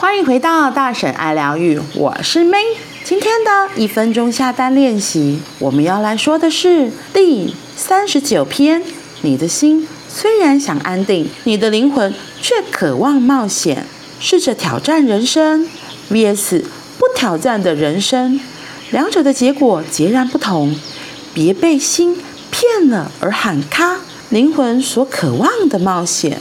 欢迎回到大婶爱疗愈，我是 May。今天的一分钟下单练习，我们要来说的是第三十九篇。你的心虽然想安定，你的灵魂却渴望冒险。试着挑战人生 vs 不挑战的人生，两者的结果截然不同。别被心骗了而喊卡。灵魂所渴望的冒险，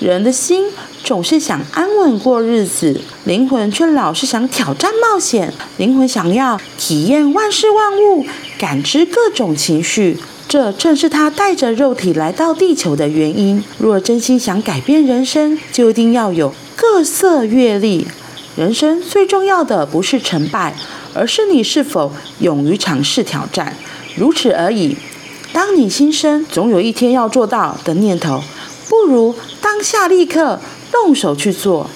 人的心总是想安稳过日子，灵魂却老是想挑战冒险。灵魂想要体验万事万物，感知各种情绪，这正是他带着肉体来到地球的原因。若真心想改变人生，就一定要有各色阅历。人生最重要的不是成败，而是你是否勇于尝试挑战，如此而已。当你心生总有一天要做到的念头，不如当下立刻动手去做。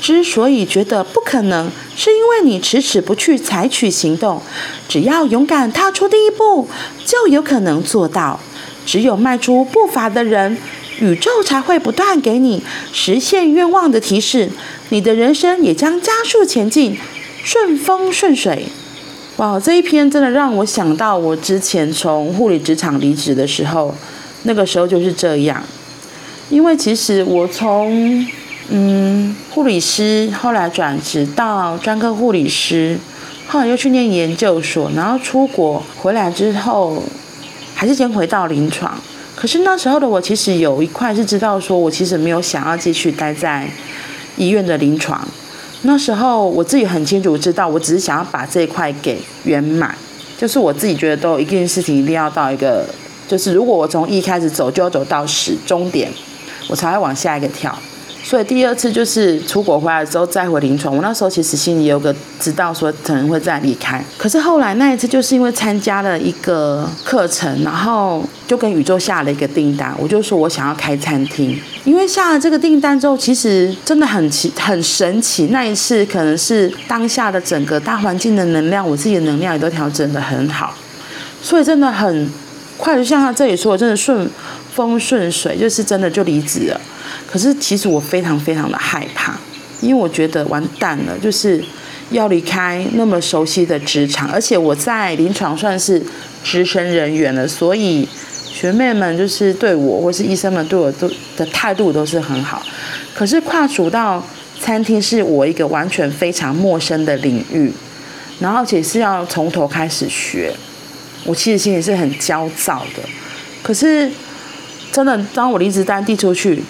之所以觉得不可能，是因为你迟迟不去采取行动。只要勇敢踏出第一步，就有可能做到。只有迈出步伐的人，宇宙才会不断给你实现愿望的提示，你的人生也将加速前进，顺风顺水。哇，这一篇真的让我想到我之前从护理职场离职的时候，那个时候就是这样。因为其实我从嗯护理师，后来转职到专科护理师，后来又去念研究所，然后出国回来之后，还是先回到临床。可是那时候的我，其实有一块是知道，说我其实没有想要继续待在医院的临床。那时候我自己很清楚知道，我只是想要把这一块给圆满，就是我自己觉得都一件事情一定要到一个，就是如果我从一开始走，就要走到始终点，我才会往下一个跳。所以第二次就是出国回来之后再回临床，我那时候其实心里有个知道说可能会再离开。可是后来那一次就是因为参加了一个课程，然后就跟宇宙下了一个订单，我就说我想要开餐厅。因为下了这个订单之后，其实真的很奇很神奇。那一次可能是当下的整个大环境的能量，我自己的能量也都调整得很好，所以真的很快，就像他这里说的，真的顺风顺水，就是真的就离职了。可是其实我非常非常的害怕，因为我觉得完蛋了，就是要离开那么熟悉的职场，而且我在临床算是资深人员了，所以学妹们就是对我或是医生们对我都的态度都是很好。可是跨出到餐厅是我一个完全非常陌生的领域，然后且是要从头开始学，我其实心里是很焦躁的。可是真的，当我离职单递出去。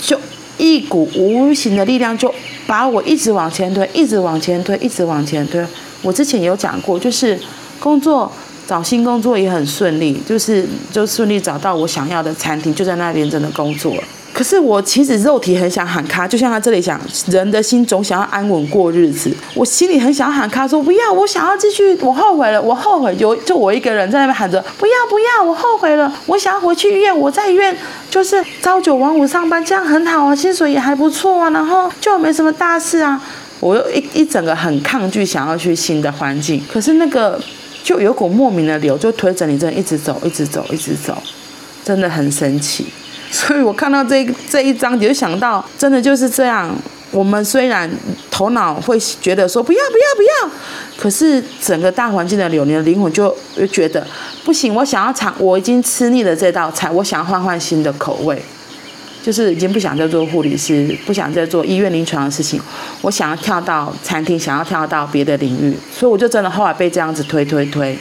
就一股无形的力量，就把我一直往前推，一直往前推，一直往前推。我之前有讲过，就是工作找新工作也很顺利，就是就顺利找到我想要的餐厅，就在那边真的工作了。可是我其实肉体很想喊卡，就像他这里讲，人的心总想要安稳过日子。我心里很想喊卡，说不要，我想要继续，我后悔了，我后悔。就就我一个人在那边喊着不要不要，我后悔了，我想要回去医院，我在医院就是朝九晚五上班，这样很好啊，薪水也还不错啊，然后就没什么大事啊。我又一一整个很抗拒想要去新的环境，可是那个就有股莫名的流，就推着你这样一直走，一直走，一直走，真的很神奇。所以我看到这这一章，就想到，真的就是这样。我们虽然头脑会觉得说不要不要不要，可是整个大环境的流，你的灵魂就觉得不行。我想要尝，我已经吃腻了这道菜，我想要换换新的口味，就是已经不想再做护理师，不想再做医院临床的事情，我想要跳到餐厅，想要跳到别的领域。所以我就真的后来被这样子推推推，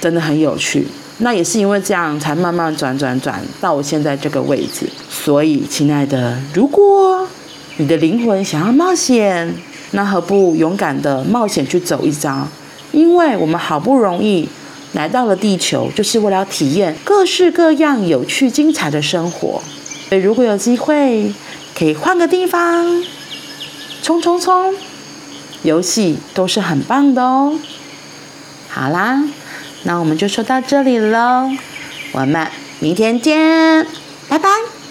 真的很有趣。那也是因为这样，才慢慢转转转到我现在这个位置。所以，亲爱的，如果你的灵魂想要冒险，那何不勇敢的冒险去走一遭？因为我们好不容易来到了地球，就是为了体验各式各样有趣精彩的生活。所以，如果有机会，可以换个地方，冲冲冲，游戏都是很棒的哦。好啦。那我们就说到这里喽，我们明天见，拜拜。